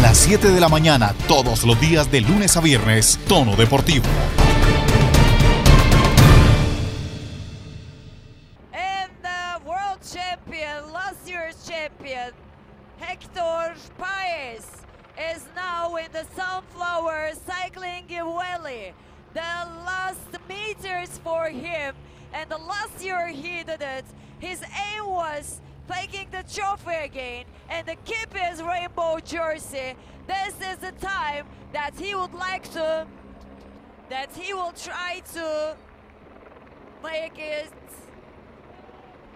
las 7 de la mañana, todos los días de lunes a viernes, Tono Deportivo. And the world champion, last year's champion, Hector Paez, is now in the Sunflower Cycling Valley. The last meters for him, and the last year he did it, his aim was taking the trophy again and the keep his rainbow jersey. This is the time that he would like to, that he will try to make it.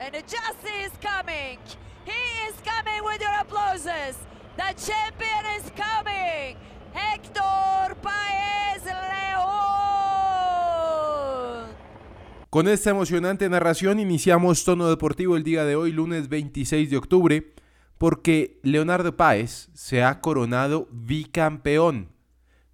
And justice is coming. He is coming with your applauses. The champion is coming. Héctor Paez León. Con esta emocionante narración iniciamos Tono Deportivo el día de hoy, lunes 26 de octubre, porque Leonardo Páez se ha coronado bicampeón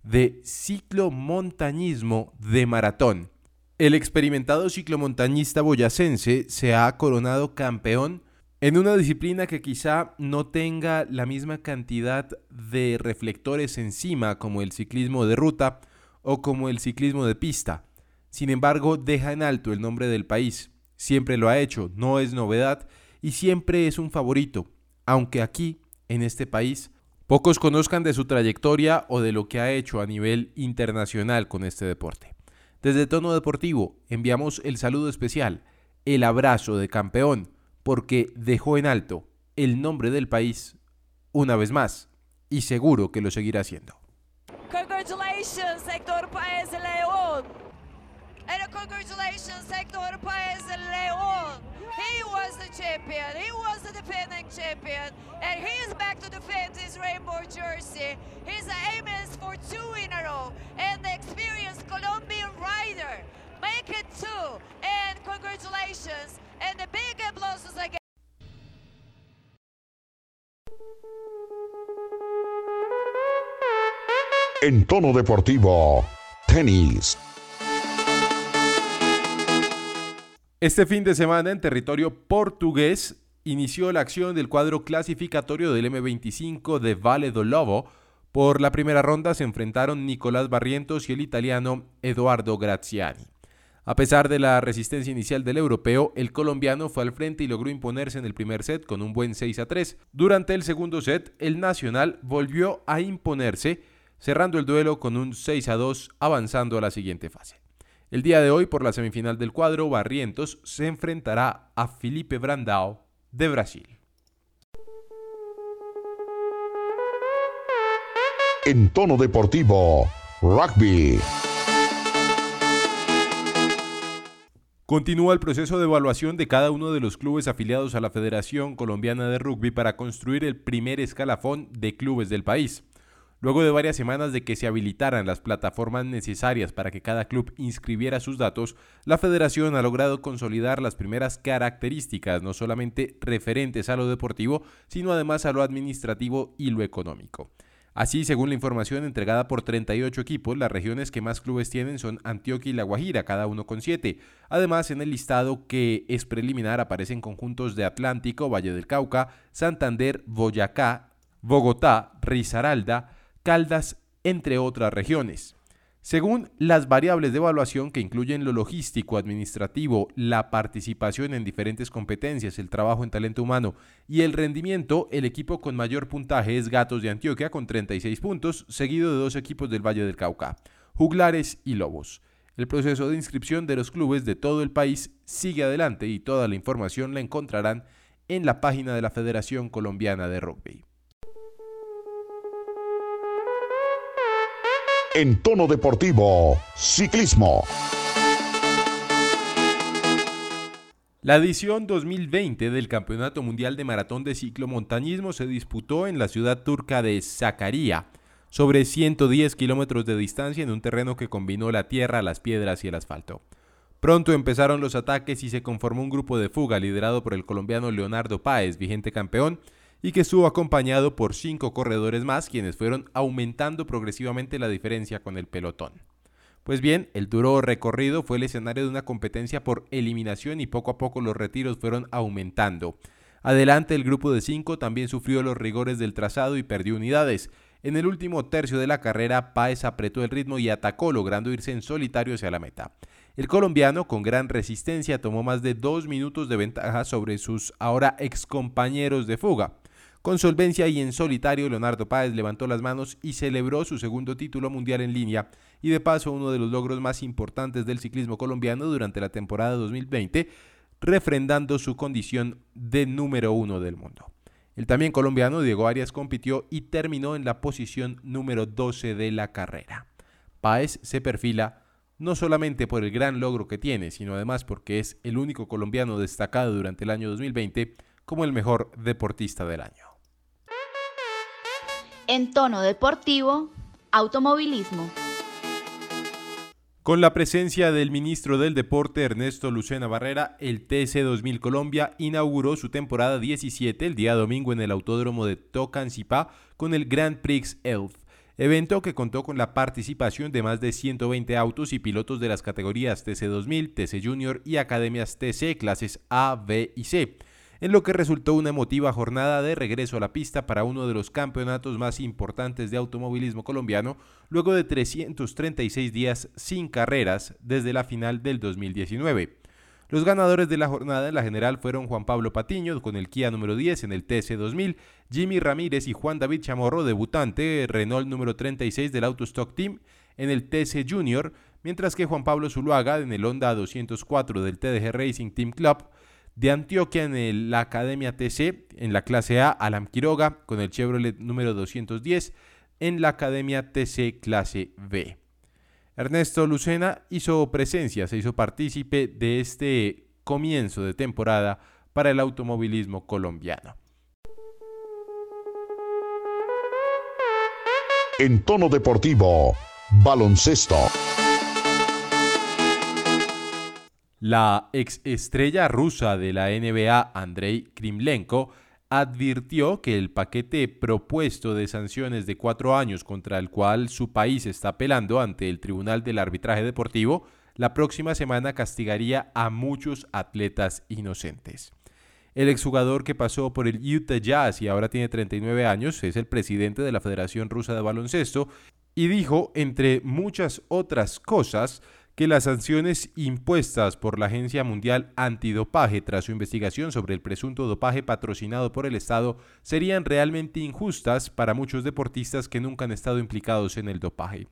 de ciclomontañismo de maratón. El experimentado ciclomontañista boyacense se ha coronado campeón en una disciplina que quizá no tenga la misma cantidad de reflectores encima como el ciclismo de ruta o como el ciclismo de pista. Sin embargo, deja en alto el nombre del país. Siempre lo ha hecho, no es novedad y siempre es un favorito, aunque aquí, en este país, pocos conozcan de su trayectoria o de lo que ha hecho a nivel internacional con este deporte. Desde Tono Deportivo enviamos el saludo especial, el abrazo de campeón, porque dejó en alto el nombre del país una vez más y seguro que lo seguirá haciendo. Congratulations, Héctor Paez León. And congratulations, Héctor Paez León. He was the champion. He was the defending champion. And he is back to defend his rainbow jersey. His aim is for two in a row. And the experienced Colombian rider. Make it two. And congratulations. And the big applauses again. En tono deportivo, tenis. Este fin de semana en territorio portugués inició la acción del cuadro clasificatorio del M25 de Valle do Lobo. Por la primera ronda se enfrentaron Nicolás Barrientos y el italiano Eduardo Graziani. A pesar de la resistencia inicial del europeo, el colombiano fue al frente y logró imponerse en el primer set con un buen 6 a 3. Durante el segundo set, el nacional volvió a imponerse, cerrando el duelo con un 6 a 2, avanzando a la siguiente fase. El día de hoy, por la semifinal del cuadro, Barrientos se enfrentará a Felipe Brandao de Brasil. En tono deportivo, rugby. Continúa el proceso de evaluación de cada uno de los clubes afiliados a la Federación Colombiana de Rugby para construir el primer escalafón de clubes del país. Luego de varias semanas de que se habilitaran las plataformas necesarias para que cada club inscribiera sus datos, la federación ha logrado consolidar las primeras características, no solamente referentes a lo deportivo, sino además a lo administrativo y lo económico. Así, según la información entregada por 38 equipos, las regiones que más clubes tienen son Antioquia y La Guajira, cada uno con 7. Además, en el listado que es preliminar aparecen conjuntos de Atlántico, Valle del Cauca, Santander, Boyacá, Bogotá, Risaralda, Caldas, entre otras regiones. Según las variables de evaluación que incluyen lo logístico, administrativo, la participación en diferentes competencias, el trabajo en talento humano y el rendimiento, el equipo con mayor puntaje es Gatos de Antioquia con 36 puntos, seguido de dos equipos del Valle del Cauca, Juglares y Lobos. El proceso de inscripción de los clubes de todo el país sigue adelante y toda la información la encontrarán en la página de la Federación Colombiana de Rugby. En tono deportivo, ciclismo. La edición 2020 del Campeonato Mundial de Maratón de Ciclomontañismo se disputó en la ciudad turca de Zacaría, sobre 110 kilómetros de distancia en un terreno que combinó la tierra, las piedras y el asfalto. Pronto empezaron los ataques y se conformó un grupo de fuga liderado por el colombiano Leonardo Páez, vigente campeón, y que estuvo acompañado por cinco corredores más, quienes fueron aumentando progresivamente la diferencia con el pelotón. Pues bien, el duro recorrido fue el escenario de una competencia por eliminación y poco a poco los retiros fueron aumentando. Adelante el grupo de cinco también sufrió los rigores del trazado y perdió unidades. En el último tercio de la carrera, Páez apretó el ritmo y atacó, logrando irse en solitario hacia la meta. El colombiano, con gran resistencia, tomó más de dos minutos de ventaja sobre sus ahora ex compañeros de fuga. Con solvencia y en solitario, Leonardo Páez levantó las manos y celebró su segundo título mundial en línea y de paso uno de los logros más importantes del ciclismo colombiano durante la temporada 2020, refrendando su condición de número uno del mundo. El también colombiano Diego Arias compitió y terminó en la posición número 12 de la carrera. Páez se perfila no solamente por el gran logro que tiene, sino además porque es el único colombiano destacado durante el año 2020 como el mejor deportista del año. En tono deportivo, automovilismo. Con la presencia del ministro del Deporte Ernesto Lucena Barrera, el TC 2000 Colombia inauguró su temporada 17 el día domingo en el autódromo de Tocancipá con el Grand Prix Elf, evento que contó con la participación de más de 120 autos y pilotos de las categorías TC 2000, TC Junior y Academias TC clases A, B y C en lo que resultó una emotiva jornada de regreso a la pista para uno de los campeonatos más importantes de automovilismo colombiano, luego de 336 días sin carreras desde la final del 2019. Los ganadores de la jornada en la general fueron Juan Pablo Patiño con el Kia número 10 en el TC 2000, Jimmy Ramírez y Juan David Chamorro, debutante Renault número 36 del Autostock Team en el TC Junior, mientras que Juan Pablo Zuluaga en el Honda 204 del TDG Racing Team Club de Antioquia en la Academia TC, en la clase A, Alam Quiroga, con el Chevrolet número 210, en la Academia TC clase B. Ernesto Lucena hizo presencia, se hizo partícipe de este comienzo de temporada para el automovilismo colombiano. En tono deportivo, baloncesto. La ex estrella rusa de la NBA, Andrei Krimlenko, advirtió que el paquete propuesto de sanciones de cuatro años contra el cual su país está apelando ante el Tribunal del Arbitraje Deportivo la próxima semana castigaría a muchos atletas inocentes. El exjugador que pasó por el Utah Jazz y ahora tiene 39 años es el presidente de la Federación Rusa de Baloncesto y dijo, entre muchas otras cosas, que las sanciones impuestas por la Agencia Mundial Antidopaje tras su investigación sobre el presunto dopaje patrocinado por el Estado serían realmente injustas para muchos deportistas que nunca han estado implicados en el dopaje.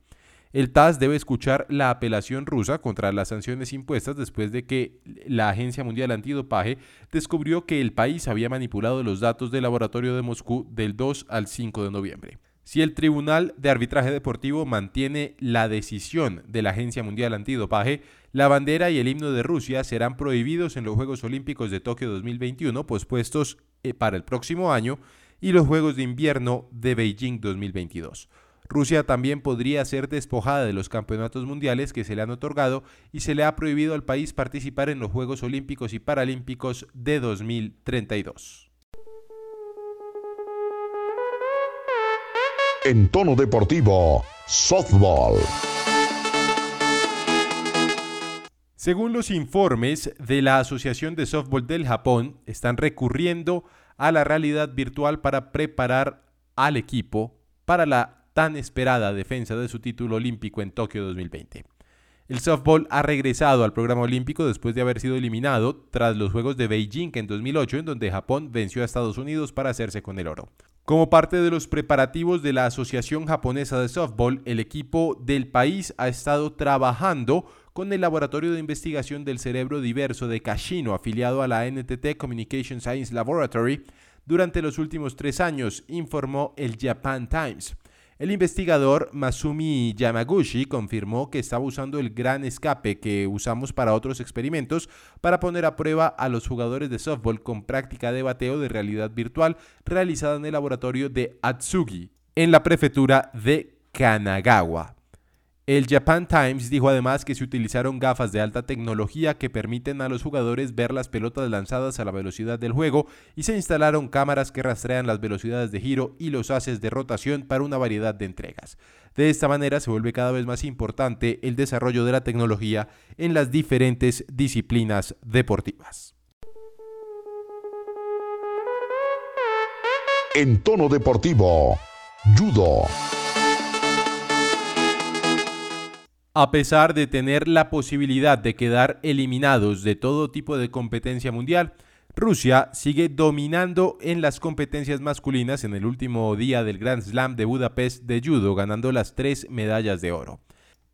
El TAS debe escuchar la apelación rusa contra las sanciones impuestas después de que la Agencia Mundial Antidopaje descubrió que el país había manipulado los datos del laboratorio de Moscú del 2 al 5 de noviembre. Si el Tribunal de Arbitraje Deportivo mantiene la decisión de la Agencia Mundial Antidopaje, la bandera y el himno de Rusia serán prohibidos en los Juegos Olímpicos de Tokio 2021, pospuestos eh, para el próximo año, y los Juegos de Invierno de Beijing 2022. Rusia también podría ser despojada de los campeonatos mundiales que se le han otorgado y se le ha prohibido al país participar en los Juegos Olímpicos y Paralímpicos de 2032. En tono deportivo, softball. Según los informes de la Asociación de Softball del Japón, están recurriendo a la realidad virtual para preparar al equipo para la tan esperada defensa de su título olímpico en Tokio 2020. El softball ha regresado al programa olímpico después de haber sido eliminado tras los Juegos de Beijing en 2008, en donde Japón venció a Estados Unidos para hacerse con el oro. Como parte de los preparativos de la Asociación Japonesa de Softball, el equipo del país ha estado trabajando con el Laboratorio de Investigación del Cerebro Diverso de Kashino, afiliado a la NTT Communication Science Laboratory, durante los últimos tres años, informó el Japan Times. El investigador Masumi Yamaguchi confirmó que estaba usando el gran escape que usamos para otros experimentos para poner a prueba a los jugadores de softball con práctica de bateo de realidad virtual realizada en el laboratorio de Atsugi, en la prefectura de Kanagawa. El Japan Times dijo además que se utilizaron gafas de alta tecnología que permiten a los jugadores ver las pelotas lanzadas a la velocidad del juego y se instalaron cámaras que rastrean las velocidades de giro y los haces de rotación para una variedad de entregas. De esta manera se vuelve cada vez más importante el desarrollo de la tecnología en las diferentes disciplinas deportivas. En tono deportivo, Judo. A pesar de tener la posibilidad de quedar eliminados de todo tipo de competencia mundial, Rusia sigue dominando en las competencias masculinas en el último día del Grand Slam de Budapest de judo, ganando las tres medallas de oro.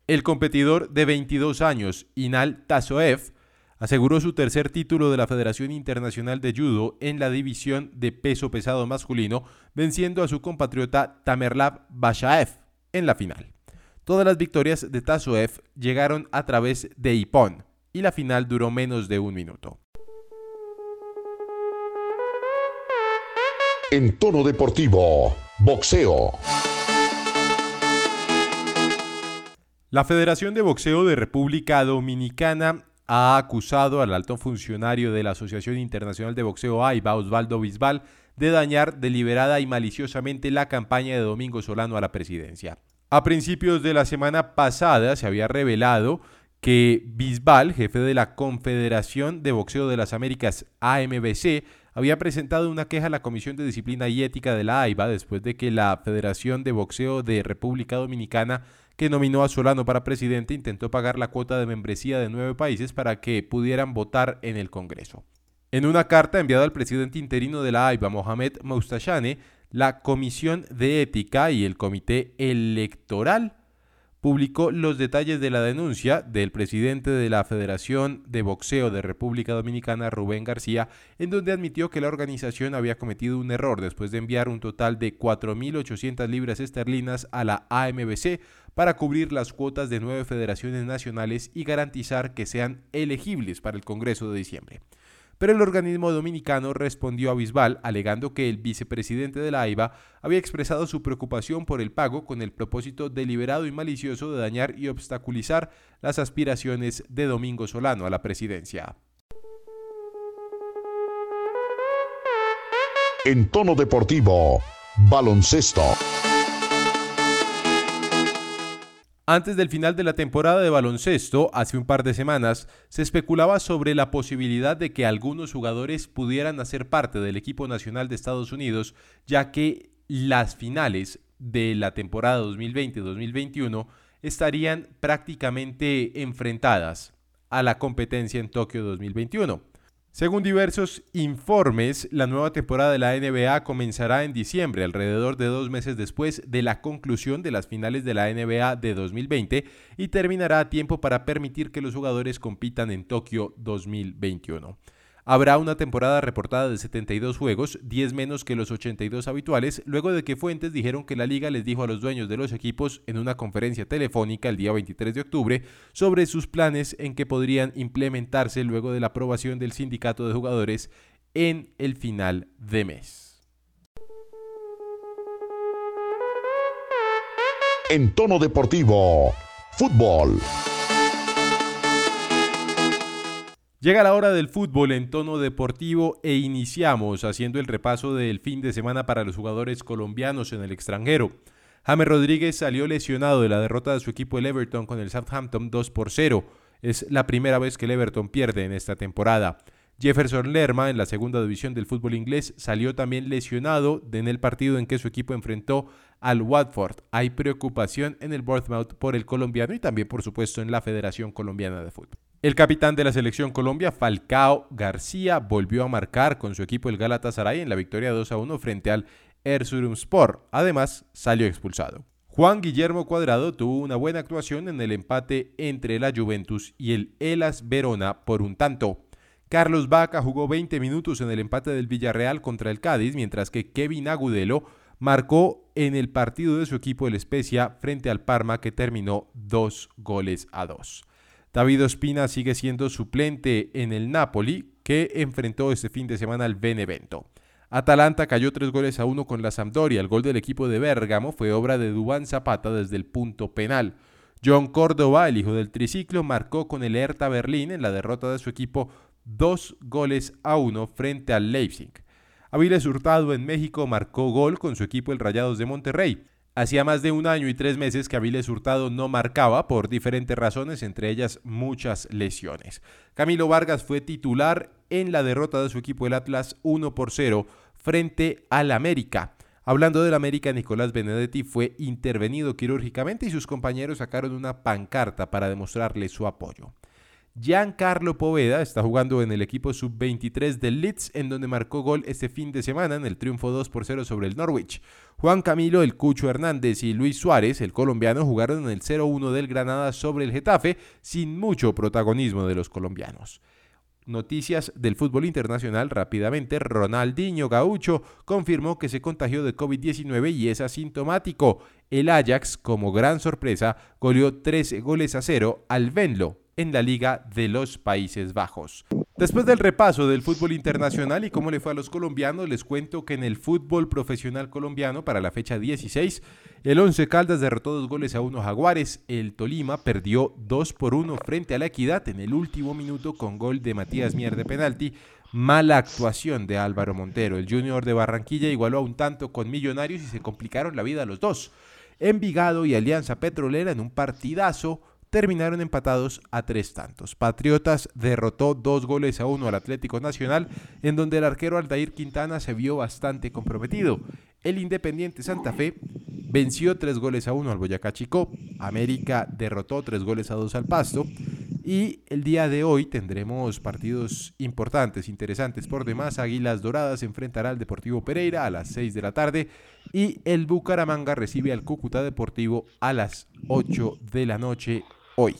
El competidor de 22 años, Inal Tasoev, aseguró su tercer título de la Federación Internacional de Judo en la división de peso pesado masculino, venciendo a su compatriota Tamerlav Bashaev en la final. Todas las victorias de Tasoev llegaron a través de Ipon y la final duró menos de un minuto. En tono deportivo, boxeo. La Federación de Boxeo de República Dominicana ha acusado al alto funcionario de la Asociación Internacional de Boxeo AIBA, Osvaldo Bisbal, de dañar deliberada y maliciosamente la campaña de Domingo Solano a la presidencia. A principios de la semana pasada se había revelado que Bisbal, jefe de la Confederación de Boxeo de las Américas AMBC, había presentado una queja a la Comisión de Disciplina y Ética de la AIBA después de que la Federación de Boxeo de República Dominicana, que nominó a Solano para presidente, intentó pagar la cuota de membresía de nueve países para que pudieran votar en el Congreso. En una carta enviada al presidente interino de la AIBA, Mohamed Moustachane, la Comisión de Ética y el Comité Electoral. Publicó los detalles de la denuncia del presidente de la Federación de Boxeo de República Dominicana, Rubén García, en donde admitió que la organización había cometido un error después de enviar un total de 4.800 libras esterlinas a la AMBC para cubrir las cuotas de nueve federaciones nacionales y garantizar que sean elegibles para el Congreso de diciembre pero el organismo dominicano respondió a Bisbal alegando que el vicepresidente de la AIBA había expresado su preocupación por el pago con el propósito deliberado y malicioso de dañar y obstaculizar las aspiraciones de Domingo Solano a la presidencia. En tono deportivo, baloncesto. Antes del final de la temporada de baloncesto, hace un par de semanas, se especulaba sobre la posibilidad de que algunos jugadores pudieran hacer parte del equipo nacional de Estados Unidos, ya que las finales de la temporada 2020-2021 estarían prácticamente enfrentadas a la competencia en Tokio 2021. Según diversos informes, la nueva temporada de la NBA comenzará en diciembre, alrededor de dos meses después de la conclusión de las finales de la NBA de 2020, y terminará a tiempo para permitir que los jugadores compitan en Tokio 2021. Habrá una temporada reportada de 72 juegos, 10 menos que los 82 habituales, luego de que fuentes dijeron que la liga les dijo a los dueños de los equipos en una conferencia telefónica el día 23 de octubre sobre sus planes en que podrían implementarse luego de la aprobación del sindicato de jugadores en el final de mes. En tono deportivo, fútbol. Llega la hora del fútbol en tono deportivo e iniciamos haciendo el repaso del fin de semana para los jugadores colombianos en el extranjero. James Rodríguez salió lesionado de la derrota de su equipo el Everton con el Southampton 2 por 0. Es la primera vez que el Everton pierde en esta temporada. Jefferson Lerma, en la segunda división del fútbol inglés, salió también lesionado en el partido en que su equipo enfrentó al Watford. Hay preocupación en el Bournemouth por el colombiano y también, por supuesto, en la Federación Colombiana de Fútbol. El capitán de la selección Colombia, Falcao García, volvió a marcar con su equipo el Galatasaray en la victoria 2 a 1 frente al Erzurumspor. Además, salió expulsado. Juan Guillermo Cuadrado tuvo una buena actuación en el empate entre la Juventus y el Elas Verona por un tanto. Carlos Vaca jugó 20 minutos en el empate del Villarreal contra el Cádiz, mientras que Kevin Agudelo marcó en el partido de su equipo el Especia frente al Parma que terminó dos goles a dos. David Ospina sigue siendo suplente en el Napoli, que enfrentó este fin de semana al Benevento. Atalanta cayó tres goles a uno con la Sampdoria. El gol del equipo de Bérgamo fue obra de Dubán Zapata desde el punto penal. John Córdoba, el hijo del triciclo, marcó con el Hertha Berlín en la derrota de su equipo dos goles a uno frente al Leipzig. Aviles Hurtado en México marcó gol con su equipo el Rayados de Monterrey. Hacía más de un año y tres meses que Aviles Hurtado no marcaba por diferentes razones, entre ellas muchas lesiones. Camilo Vargas fue titular en la derrota de su equipo el Atlas 1 por 0 frente al América. Hablando del América, Nicolás Benedetti fue intervenido quirúrgicamente y sus compañeros sacaron una pancarta para demostrarle su apoyo. Giancarlo Poveda está jugando en el equipo sub-23 del Leeds, en donde marcó gol este fin de semana en el triunfo 2 por 0 sobre el Norwich. Juan Camilo, el Cucho Hernández y Luis Suárez, el colombiano, jugaron en el 0-1 del Granada sobre el Getafe, sin mucho protagonismo de los colombianos. Noticias del fútbol internacional rápidamente. Ronaldinho Gaucho confirmó que se contagió de COVID-19 y es asintomático. El Ajax, como gran sorpresa, goleó 13 goles a cero al Venlo en la Liga de los Países Bajos. Después del repaso del fútbol internacional y cómo le fue a los colombianos, les cuento que en el fútbol profesional colombiano para la fecha 16, el Once Caldas derrotó dos goles a uno Jaguares, el Tolima perdió 2 por 1 frente a la Equidad en el último minuto con gol de Matías Mier de penalti, mala actuación de Álvaro Montero, el Junior de Barranquilla igualó a un tanto con Millonarios y se complicaron la vida a los dos. Envigado y Alianza Petrolera en un partidazo terminaron empatados a tres tantos. Patriotas derrotó dos goles a uno al Atlético Nacional, en donde el arquero Aldair Quintana se vio bastante comprometido. El Independiente Santa Fe venció tres goles a uno al Boyacá Chico, América derrotó tres goles a dos al Pasto, y el día de hoy tendremos partidos importantes, interesantes por demás. Águilas Doradas enfrentará al Deportivo Pereira a las 6 de la tarde y el Bucaramanga recibe al Cúcuta Deportivo a las 8 de la noche hoy.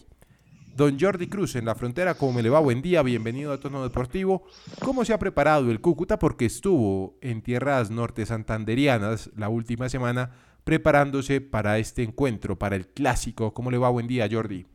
Don Jordi Cruz en la frontera, ¿cómo le va? Buen día, bienvenido a Tono Deportivo. ¿Cómo se ha preparado el Cúcuta? Porque estuvo en tierras norte santanderianas la última semana preparándose para este encuentro, para el clásico. ¿Cómo le va? Buen día, Jordi.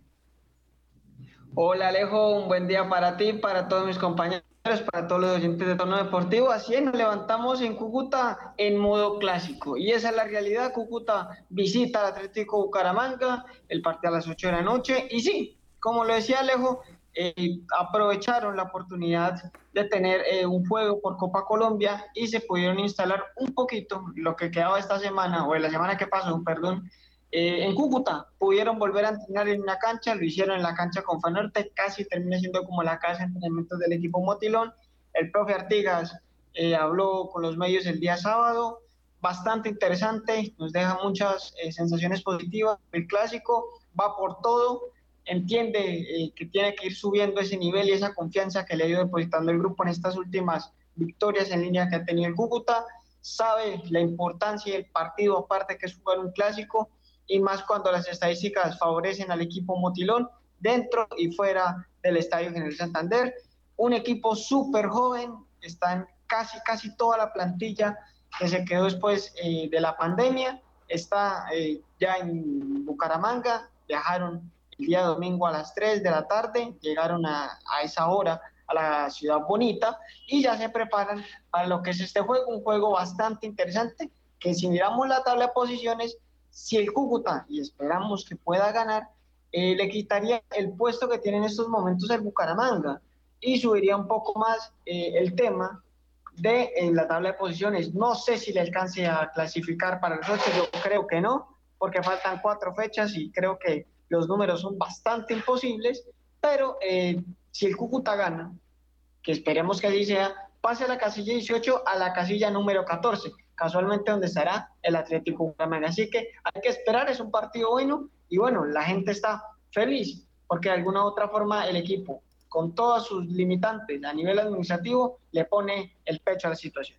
Hola Alejo, un buen día para ti, para todos mis compañeros, para todos los oyentes de Tono Deportivo. Así es, nos levantamos en Cúcuta en modo clásico. Y esa es la realidad. Cúcuta visita al Atlético Bucaramanga, el partido a las 8 de la noche. Y sí, como lo decía Alejo, eh, aprovecharon la oportunidad de tener eh, un juego por Copa Colombia y se pudieron instalar un poquito lo que quedaba esta semana, o la semana que pasó, perdón, eh, en Cúcuta pudieron volver a entrenar en una cancha, lo hicieron en la cancha con Fanorte, casi termina siendo como la casa de entrenamiento del equipo Motilón. El profe Artigas eh, habló con los medios el día sábado, bastante interesante, nos deja muchas eh, sensaciones positivas. El clásico va por todo, entiende que tiene que ir subiendo ese nivel y esa confianza que le ha ido depositando el grupo en estas últimas victorias en línea que ha tenido el Cúcuta, sabe la importancia del partido aparte que es jugar un clásico y más cuando las estadísticas favorecen al equipo Motilón dentro y fuera del Estadio General Santander. Un equipo súper joven, están casi, casi toda la plantilla que se quedó después eh, de la pandemia, está eh, ya en Bucaramanga, viajaron el día domingo a las 3 de la tarde, llegaron a, a esa hora a la ciudad bonita y ya se preparan para lo que es este juego, un juego bastante interesante, que si miramos la tabla de posiciones, si el Cúcuta, y esperamos que pueda ganar, eh, le quitaría el puesto que tiene en estos momentos el Bucaramanga y subiría un poco más eh, el tema de la tabla de posiciones. No sé si le alcance a clasificar para los ocho, yo creo que no, porque faltan cuatro fechas y creo que los números son bastante imposibles, pero eh, si el Cúcuta gana, que esperemos que así sea, pase a la casilla 18 a la casilla número 14 casualmente donde estará el Atlético Bucaramanga. Así que hay que esperar, es un partido bueno y bueno, la gente está feliz porque de alguna u otra forma el equipo, con todos sus limitantes a nivel administrativo, le pone el pecho a la situación.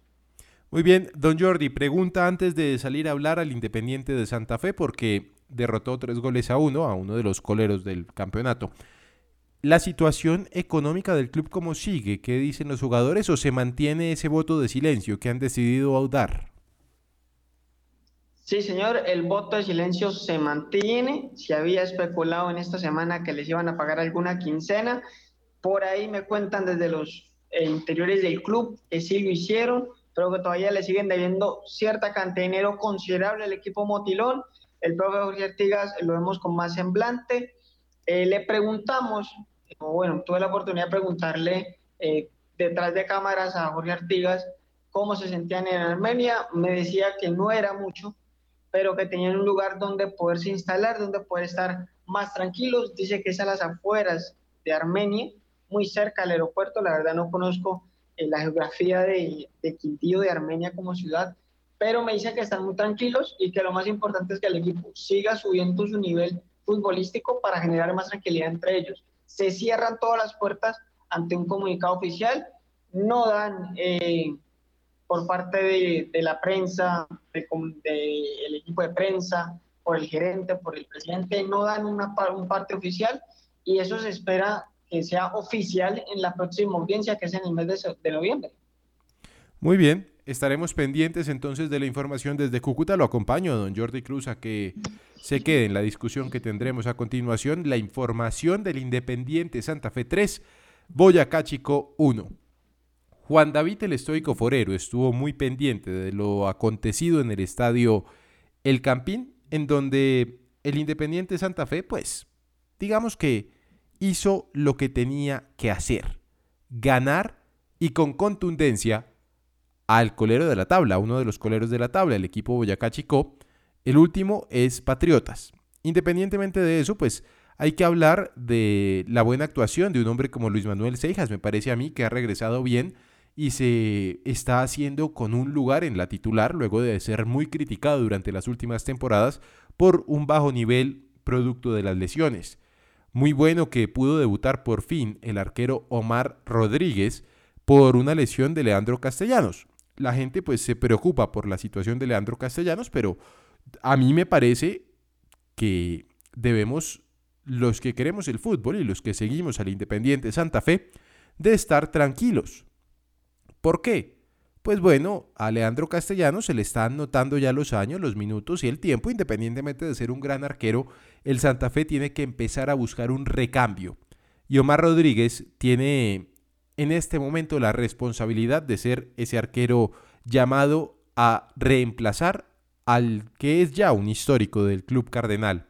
Muy bien, don Jordi, pregunta antes de salir a hablar al Independiente de Santa Fe porque derrotó tres goles a uno a uno de los coleros del campeonato. ¿La situación económica del club cómo sigue? ¿Qué dicen los jugadores o se mantiene ese voto de silencio que han decidido audar? Sí, señor, el voto de silencio se mantiene. Se había especulado en esta semana que les iban a pagar alguna quincena. Por ahí me cuentan desde los eh, interiores del club que sí lo hicieron, pero que todavía le siguen debiendo cierta cantidad de dinero considerable al equipo Motilón. El profe Jorge Artigas lo vemos con más semblante. Eh, le preguntamos, bueno, tuve la oportunidad de preguntarle eh, detrás de cámaras a Jorge Artigas cómo se sentían en Armenia. Me decía que no era mucho, pero que tenían un lugar donde poderse instalar, donde poder estar más tranquilos. Dice que es a las afueras de Armenia, muy cerca del aeropuerto. La verdad no conozco eh, la geografía de, de Quintío de Armenia como ciudad, pero me dice que están muy tranquilos y que lo más importante es que el equipo siga subiendo su nivel futbolístico para generar más tranquilidad entre ellos. Se cierran todas las puertas ante un comunicado oficial, no dan eh, por parte de, la prensa, del equipo de prensa, por el gerente, por el presidente, no dan una, un parte oficial y eso se espera que sea oficial en la próxima audiencia, que es en el mes de, de noviembre. Muy bien, estaremos pendientes entonces de la información desde Cúcuta. Lo acompaño, don Jordi Cruz, a que se quede en la discusión que tendremos a continuación. La información del Independiente Santa Fe 3, Boyacá Chico 1. Juan David el Estoico Forero estuvo muy pendiente de lo acontecido en el estadio El Campín, en donde el Independiente Santa Fe, pues, digamos que hizo lo que tenía que hacer, ganar y con contundencia al colero de la tabla, uno de los coleros de la tabla, el equipo Boyacá Chicó. El último es Patriotas. Independientemente de eso, pues hay que hablar de la buena actuación de un hombre como Luis Manuel Seijas, me parece a mí que ha regresado bien y se está haciendo con un lugar en la titular luego de ser muy criticado durante las últimas temporadas por un bajo nivel producto de las lesiones. Muy bueno que pudo debutar por fin el arquero Omar Rodríguez por una lesión de Leandro Castellanos la gente pues se preocupa por la situación de Leandro Castellanos, pero a mí me parece que debemos, los que queremos el fútbol y los que seguimos al Independiente Santa Fe, de estar tranquilos. ¿Por qué? Pues bueno, a Leandro Castellanos se le están notando ya los años, los minutos y el tiempo, independientemente de ser un gran arquero, el Santa Fe tiene que empezar a buscar un recambio. Y Omar Rodríguez tiene en este momento la responsabilidad de ser ese arquero llamado a reemplazar al que es ya un histórico del club cardenal,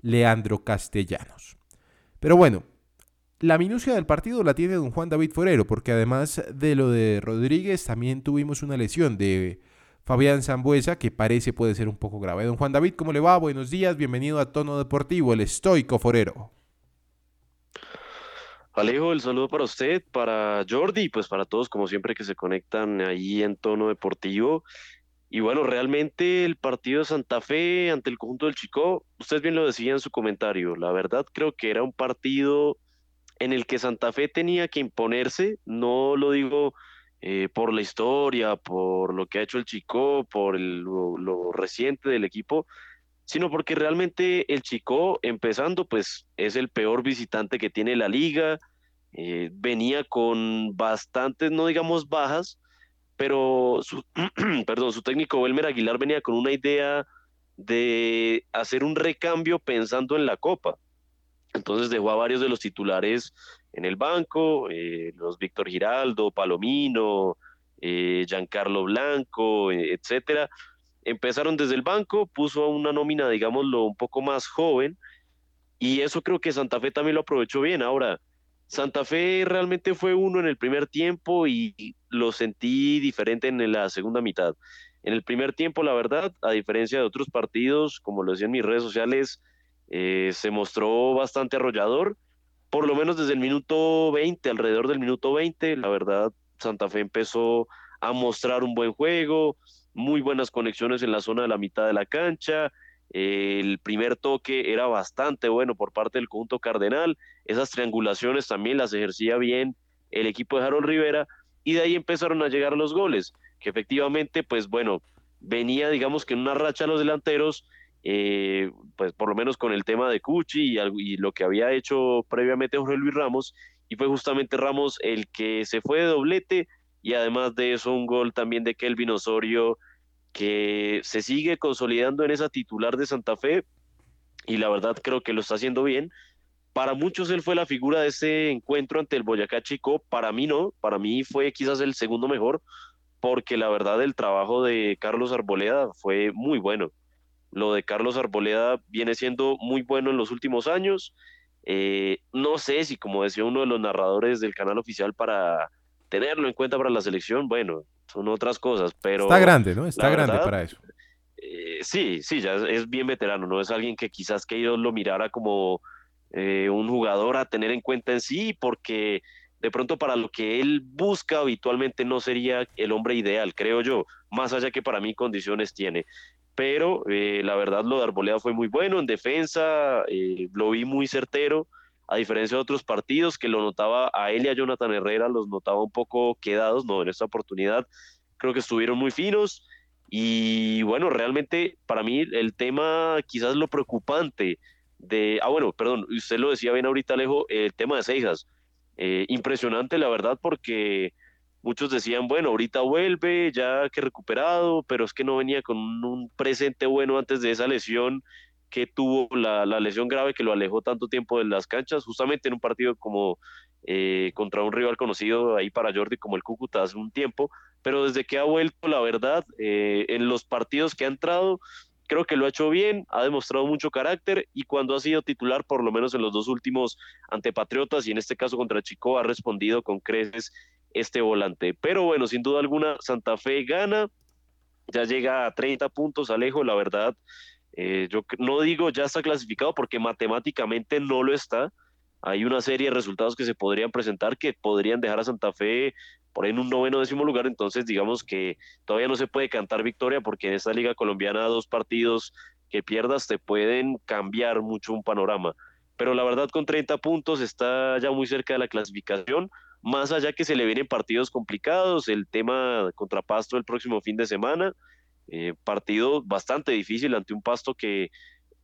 Leandro Castellanos. Pero bueno, la minucia del partido la tiene don Juan David Forero, porque además de lo de Rodríguez, también tuvimos una lesión de Fabián Zambuesa, que parece puede ser un poco grave. Don Juan David, ¿cómo le va? Buenos días, bienvenido a Tono Deportivo, el estoico Forero. Alejo, el saludo para usted, para Jordi pues para todos como siempre que se conectan ahí en tono deportivo. Y bueno, realmente el partido de Santa Fe ante el conjunto del Chico, usted bien lo decía en su comentario, la verdad creo que era un partido en el que Santa Fe tenía que imponerse, no lo digo eh, por la historia, por lo que ha hecho el Chico, por lo, reciente del equipo, sino porque realmente el Chico, empezando, pues es el peor visitante que tiene la liga, eh, venía con bastantes, no digamos bajas, pero su, perdón, su técnico Belmer Aguilar venía con una idea de hacer un recambio pensando en la Copa. Entonces dejó a varios de los titulares en el banco, eh, los Víctor Giraldo, Palomino, eh, Giancarlo Blanco, etcétera, empezaron desde el banco, puso una nómina, digámoslo, un poco más joven, y eso creo que Santa Fe también lo aprovechó bien. Ahora, Santa Fe realmente fue uno en el primer tiempo y lo sentí diferente en la segunda mitad. En el primer tiempo, la verdad, a diferencia de otros partidos, como lo decía en mis redes sociales, eh, se mostró bastante arrollador. Por lo menos desde el minuto 20, alrededor del minuto 20, la verdad, Santa Fe empezó a mostrar un buen juego, muy buenas conexiones en la zona de la mitad de la cancha. el primer toque era bastante bueno por parte del conjunto cardenal. Esas triangulaciones también las ejercía bien el equipo de Harold Rivera. Y de ahí empezaron a llegar los goles, que efectivamente, pues bueno, venía, digamos que en una racha los delanteros, eh, pues por lo menos con el tema de Cuchi y, lo que había hecho previamente Jorge Luis Ramos, y fue justamente Ramos el que se fue de doblete y además de eso un gol también de Kelvin Osorio que se sigue consolidando en esa titular de Santa Fe y la verdad creo que lo está haciendo bien. Para muchos él fue la figura de ese encuentro ante el Boyacá Chico, para mí no, para mí fue quizás el segundo mejor, porque la verdad el trabajo de Carlos Arboleda fue muy bueno. Lo de Carlos Arboleda viene siendo muy bueno en los últimos años. Eh, no sé si, como decía uno de los narradores del canal oficial, para tenerlo en cuenta para la selección, bueno, son otras cosas, pero... Está grande, ¿no? Está grande para eso. Eh, sí, sí, ya es, bien veterano, no es alguien que quizás que ellos lo mirara como eh, un jugador a tener en cuenta en sí, porque de pronto para lo que él busca habitualmente no sería el hombre ideal, creo yo, más allá que para mí condiciones tiene. Pero eh, la verdad lo de Arboleda fue muy bueno en defensa, eh, lo vi muy certero, a diferencia de otros partidos que lo notaba a él y a Jonathan Herrera, los notaba un poco quedados, no, en esta oportunidad creo que estuvieron muy finos y bueno, realmente para mí el tema quizás lo preocupante de, ah bueno, perdón, usted lo decía bien ahorita Alejo, el tema de Seijas, eh, impresionante la verdad porque muchos decían, bueno, ahorita vuelve, ya que recuperado, pero es que no venía con un presente bueno antes de esa lesión que tuvo la, lesión grave que lo alejó tanto tiempo de las canchas, justamente en un partido como eh, contra un rival conocido ahí para Jordi como el Cúcuta hace un tiempo, pero desde que ha vuelto, la verdad, eh, en los partidos que ha entrado, creo que lo ha hecho bien, ha demostrado mucho carácter y cuando ha sido titular, por lo menos en los dos últimos ante Patriotas y en este caso contra Chico, ha respondido con creces este volante. Pero bueno, sin duda alguna, Santa Fe gana, ya llega a 30 puntos, Alejo, la verdad, eh, yo no digo ya está clasificado porque matemáticamente no lo está. Hay una serie de resultados que se podrían presentar que podrían dejar a Santa Fe por ahí en un noveno décimo lugar, entonces digamos que todavía no se puede cantar victoria porque en esta liga colombiana dos partidos que pierdas te pueden cambiar mucho un panorama. Pero la verdad con 30 puntos está ya muy cerca de la clasificación, más allá que se le vienen partidos complicados, el tema contra Pasto el próximo fin de semana, eh, partido bastante difícil ante un Pasto que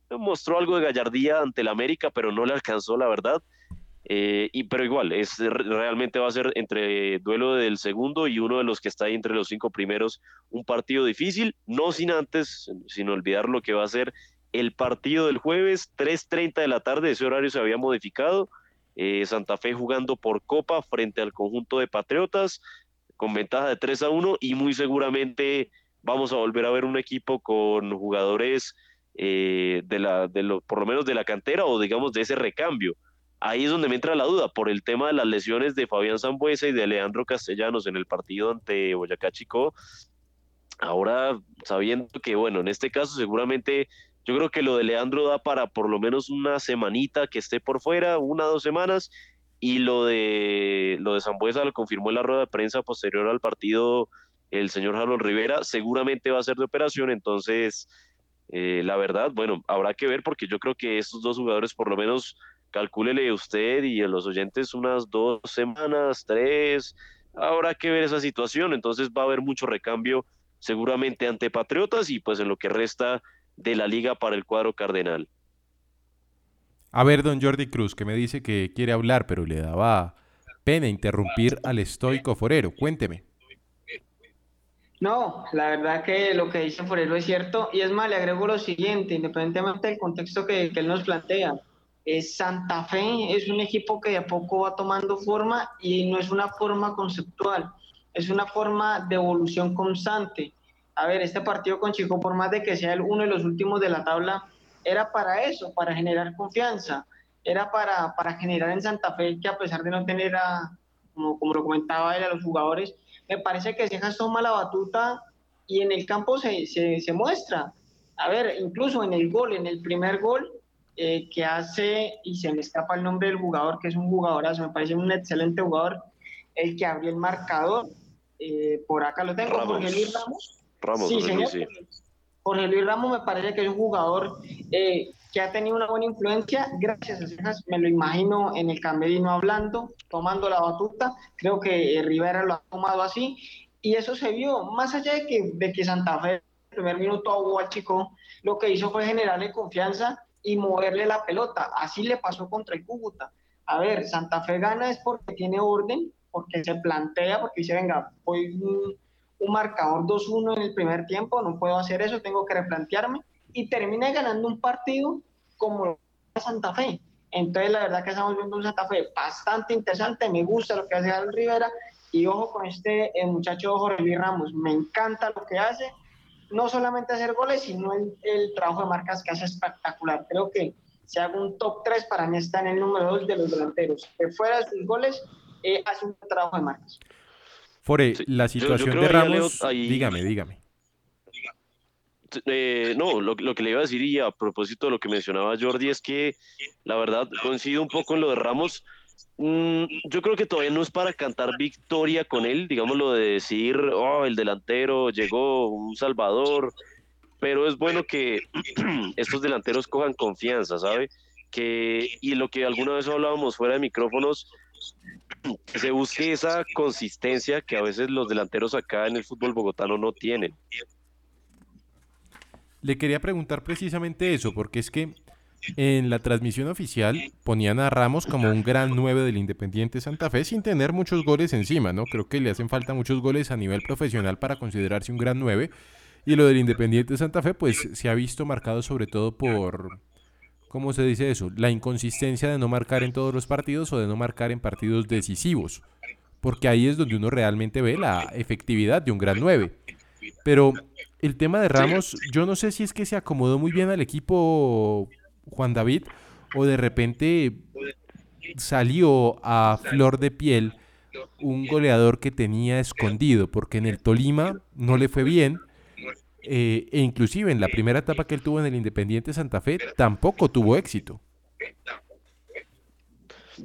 mostró algo de gallardía ante el América, pero no le alcanzó la verdad. Eh, y, pero igual, es, realmente va a ser entre duelo del segundo y uno de los que está ahí entre los cinco primeros, un partido difícil, no sin antes, sin olvidar lo que va a ser el partido del jueves, 3.30 de la tarde, ese horario se había modificado, eh, Santa Fe jugando por Copa frente al conjunto de Patriotas, con ventaja de 3 a 1 y muy seguramente vamos a volver a ver un equipo con jugadores eh, de la, de por lo menos de la cantera o digamos de ese recambio ahí es donde me entra la duda por el tema de las lesiones de Fabián Zambuesa y de Leandro Castellanos en el partido ante Boyacá Chico. Ahora, sabiendo que, bueno, en este caso seguramente yo creo que lo de Leandro da para por lo menos una semanita que esté por fuera, una dos semanas, y lo de lo de Zambuesa lo confirmó en la rueda de prensa posterior al partido el señor Harold Rivera, seguramente va a ser de operación, entonces eh, la verdad, bueno, habrá que ver porque yo creo que estos dos jugadores por lo menos calcúlele usted y a los oyentes unas dos semanas, tres, habrá que ver esa situación, entonces va a haber mucho recambio seguramente ante Patriotas y pues en lo que resta de la liga para el cuadro cardenal. A ver, don Jordi Cruz, que me dice que quiere hablar, pero le daba pena interrumpir al estoico Forero. Cuénteme. No, la verdad que lo que dice Forero es cierto. Y es más, le agrego lo siguiente, independientemente del contexto que, que él nos plantea. Santa Fe es un equipo que de a poco va tomando forma y no es una forma conceptual, es una forma de evolución constante. A ver, este partido con Chico, por más de que sea el uno de los últimos de la tabla, era para eso, para generar confianza, era para, para generar en Santa Fe que a pesar de no tener a, como, como lo comentaba él, a los jugadores, me parece que Cejas toma la batuta y en el campo se, se, se muestra. A ver, incluso en el gol, en el primer gol, eh, que hace, y se me escapa el nombre del jugador, que es un jugadorazo, me parece un excelente jugador, el que abrió el marcador. Eh, por acá lo tengo, Jorge Luis Ramos. Ramos, sí, señor. Jorge Luis Ramos me parece que es un jugador eh, que ha tenido una buena influencia, gracias a Cejas, me lo imagino en el camerino hablando, tomando la batuta, creo que Rivera lo ha tomado así, y eso se vio, más allá de que, de que Santa Fe, el primer minuto ahogó al chico, lo que hizo fue generarle confianza y moverle la pelota. Así le pasó contra el Cúcuta. A ver, Santa Fe gana es porque tiene orden, porque se plantea, porque dice, venga, voy un, marcador 2-1 en el primer tiempo, no puedo hacer eso, tengo que replantearme, y termina ganando un partido como Santa Fe. Entonces, la verdad que estamos viendo un Santa Fe bastante interesante, me gusta lo que hace Al Rivera, y ojo con este muchacho Jorge Luis Ramos, me encanta lo que hace, no solamente hacer goles, sino el, el, trabajo de marcas que hace espectacular. Creo que si hago un top 3, para mí está en el número 2 de los delanteros. Que fuera de sus goles, eh, hace un trabajo de marcas. Fore, la situación de Ramos, dígame, dígame. Eh, no, lo, lo, que le iba a decir y a propósito de lo que mencionaba Jordi es que la verdad coincido un poco en lo de Ramos, Mm, yo creo que todavía no es para cantar victoria con él, digamos lo de decir, oh, el delantero llegó, un salvador, pero es bueno que estos delanteros cojan confianza, ¿sabe? Que, y lo que alguna vez hablábamos fuera de micrófonos, que se busque esa consistencia que a veces los delanteros acá en el fútbol bogotano no tienen. Le quería preguntar precisamente eso, porque es que en la transmisión oficial ponían a Ramos como un gran 9 del Independiente Santa Fe sin tener muchos goles encima, ¿no? Creo que le hacen falta muchos goles a nivel profesional para considerarse un gran 9. Y lo del Independiente Santa Fe, pues se ha visto marcado sobre todo por, ¿cómo se dice eso? La inconsistencia de no marcar en todos los partidos o de no marcar en partidos decisivos. Porque ahí es donde uno realmente ve la efectividad de un gran 9. Pero el tema de Ramos, yo no sé si es que se acomodó muy bien al equipo Juan David o de repente salió a flor de piel un goleador que tenía escondido, porque en el Tolima no le fue bien, eh, e inclusive en la primera etapa que él tuvo en el Independiente Santa Fe tampoco tuvo éxito.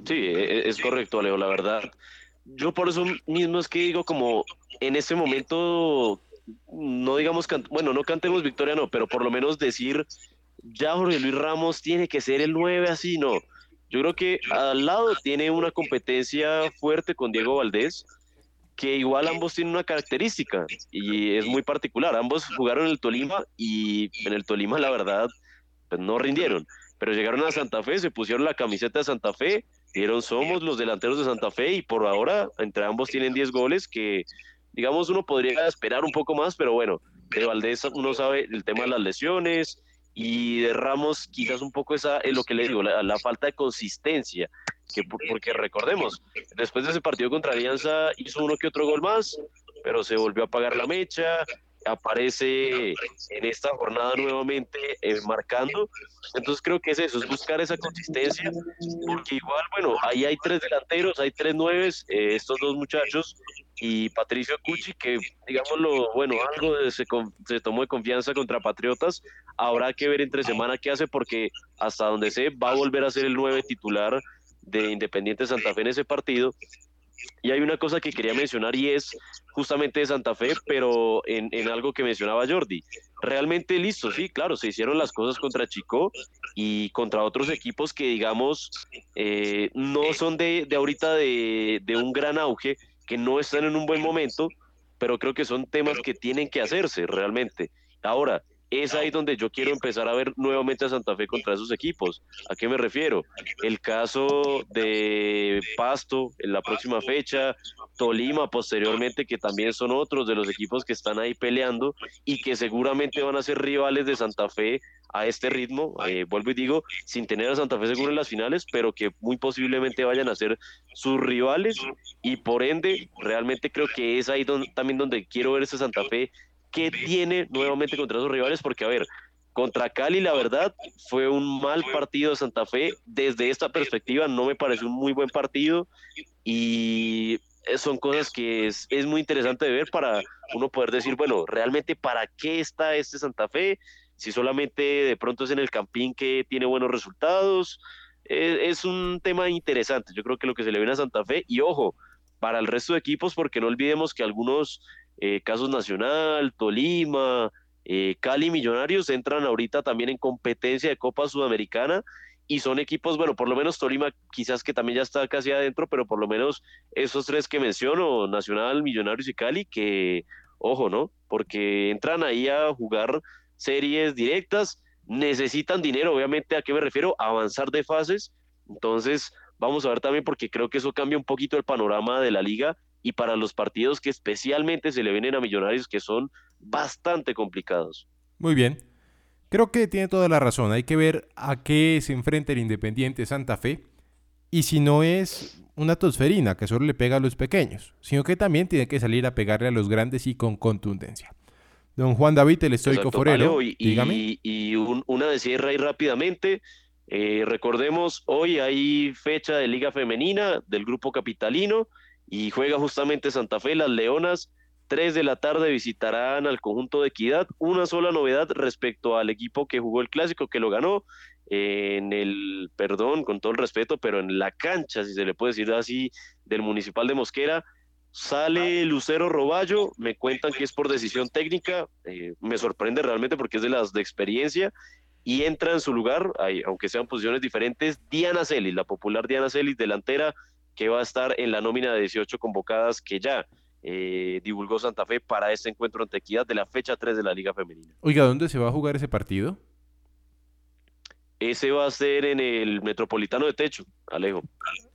Sí, e, es correcto, Leo, la verdad. Yo por eso mismo es que digo como en ese momento no digamos, bueno, no cantemos victoria, no, pero por lo menos decir, ya Jorge Luis Ramos tiene que ser el 9 así, no. Yo creo que al lado tiene una competencia fuerte con Diego Valdés, que igual ambos tienen una característica y es muy particular. Ambos jugaron en el Tolima y en el Tolima la verdad pues no rindieron, pero llegaron a Santa Fe, se pusieron la camiseta de Santa Fe, dieron somos los delanteros de Santa Fe y por ahora entre ambos tienen 10 goles que digamos, uno podría esperar un poco más, pero bueno, de Valdés uno sabe el tema de las lesiones y de Ramos quizás un poco esa, es lo que le digo, la, falta de consistencia, que porque recordemos, después de ese partido contra Alianza hizo uno que otro gol más, pero se volvió a apagar la mecha, aparece en esta jornada nuevamente eh, marcando. Entonces creo que es eso, es buscar esa consistencia, porque igual, bueno, ahí hay tres delanteros, hay tres nueves, eh, estos dos muchachos y Patricio Cucci, que digámoslo, bueno, algo se, se tomó de confianza contra Patriotas, habrá que ver entre semana qué hace, porque hasta donde sé va a volver a ser el nueve titular de Independiente Santa Fe en ese partido y hay una cosa que quería mencionar y es justamente de Santa Fe, pero en, algo que mencionaba Jordi. Realmente listo, sí, claro, se hicieron las cosas contra Chico y contra otros equipos que, digamos, eh, no son de, de ahorita de, de un gran auge, que no están en un buen momento, pero creo que son temas que tienen que hacerse realmente. Ahora, es ahí donde yo quiero empezar a ver nuevamente a Santa Fe contra esos equipos. ¿A qué me refiero? El caso de Pasto en la próxima fecha, Tolima posteriormente, que también son otros de los equipos que están ahí peleando y que seguramente van a ser rivales de Santa Fe a este ritmo, eh, vuelvo y digo, sin tener a Santa Fe seguro en las finales, pero que muy posiblemente vayan a ser sus rivales y por ende realmente creo que es ahí también donde quiero ver ese Santa Fe qué tiene nuevamente contra esos rivales, porque a ver, contra Cali la verdad fue un mal partido de Santa Fe, desde esta perspectiva no me parece un muy buen partido. Y son cosas que es, es, muy interesante de ver para uno poder decir, bueno, realmente para qué está este Santa Fe, si solamente de pronto es en el Campín que tiene buenos resultados, es, es un tema interesante, yo creo que lo que se le viene a Santa Fe y ojo, para el resto de equipos, porque no olvidemos que algunos eh, Casos Nacional, Tolima, eh, Cali Millonarios entran ahorita también en competencia de Copa Sudamericana y son equipos, bueno, por lo menos Tolima quizás que también ya está casi adentro, pero por lo menos esos tres que menciono, Nacional, Millonarios y Cali, que, ojo, ¿no? Porque entran ahí a jugar series directas, necesitan dinero, obviamente, ¿a qué me refiero? avanzar de fases, entonces vamos a ver también porque creo que eso cambia un poquito el panorama de la liga y para los partidos que especialmente se le vienen a Millonarios que son bastante complicados. Muy bien. Creo que tiene toda la razón. Hay que ver a qué se enfrenta el Independiente Santa Fe y si no es una tosferina que solo le pega a los pequeños, sino que también tiene que salir a pegarle a los grandes y con contundencia. Don Juan David, el estoico forero, y, dígame. Y, una de cierre ahí rápidamente. Eh, recordemos, hoy hay fecha de Liga Femenina del Grupo Capitalino y juega justamente Santa Fe, las Leonas. 3 de la tarde visitarán al conjunto de Equidad. Una sola novedad respecto al equipo que jugó el clásico, que lo ganó. en el, perdón, con todo el respeto, pero en la cancha, si se le puede decir así, del Municipal de Mosquera. Sale Lucero Roballo, me cuentan que es por decisión técnica, eh, me sorprende realmente porque es de las de experiencia, y entra en su lugar, aunque sean posiciones diferentes, Diana Celis, la popular Diana Celis, delantera, que va a estar en la nómina de 18 convocadas que ya eh, divulgó Santa Fe para este encuentro ante Equidad de la fecha 3 de la Liga Femenina. Oiga, ¿dónde se va a jugar ese partido? Ese va a ser en el Metropolitano de Techo, Alejo.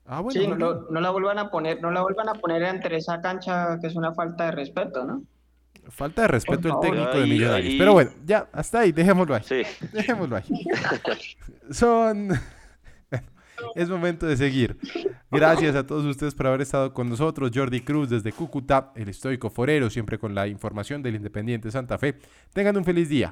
Ah, bueno, sí, no, la vuelvan a poner, no la vuelvan a poner entre esa cancha que es una falta de respeto, ¿no? Falta de respeto el técnico de Millonarios. Pero bueno, ya, hasta ahí, dejémoslo ahí. Sí. Dejémoslo ahí. Son. Es momento de seguir. Gracias a todos ustedes por haber estado con nosotros. Jordi Cruz desde Cúcuta, el estoico forero, siempre con la información del Independiente Santa Fe. Tengan un feliz día.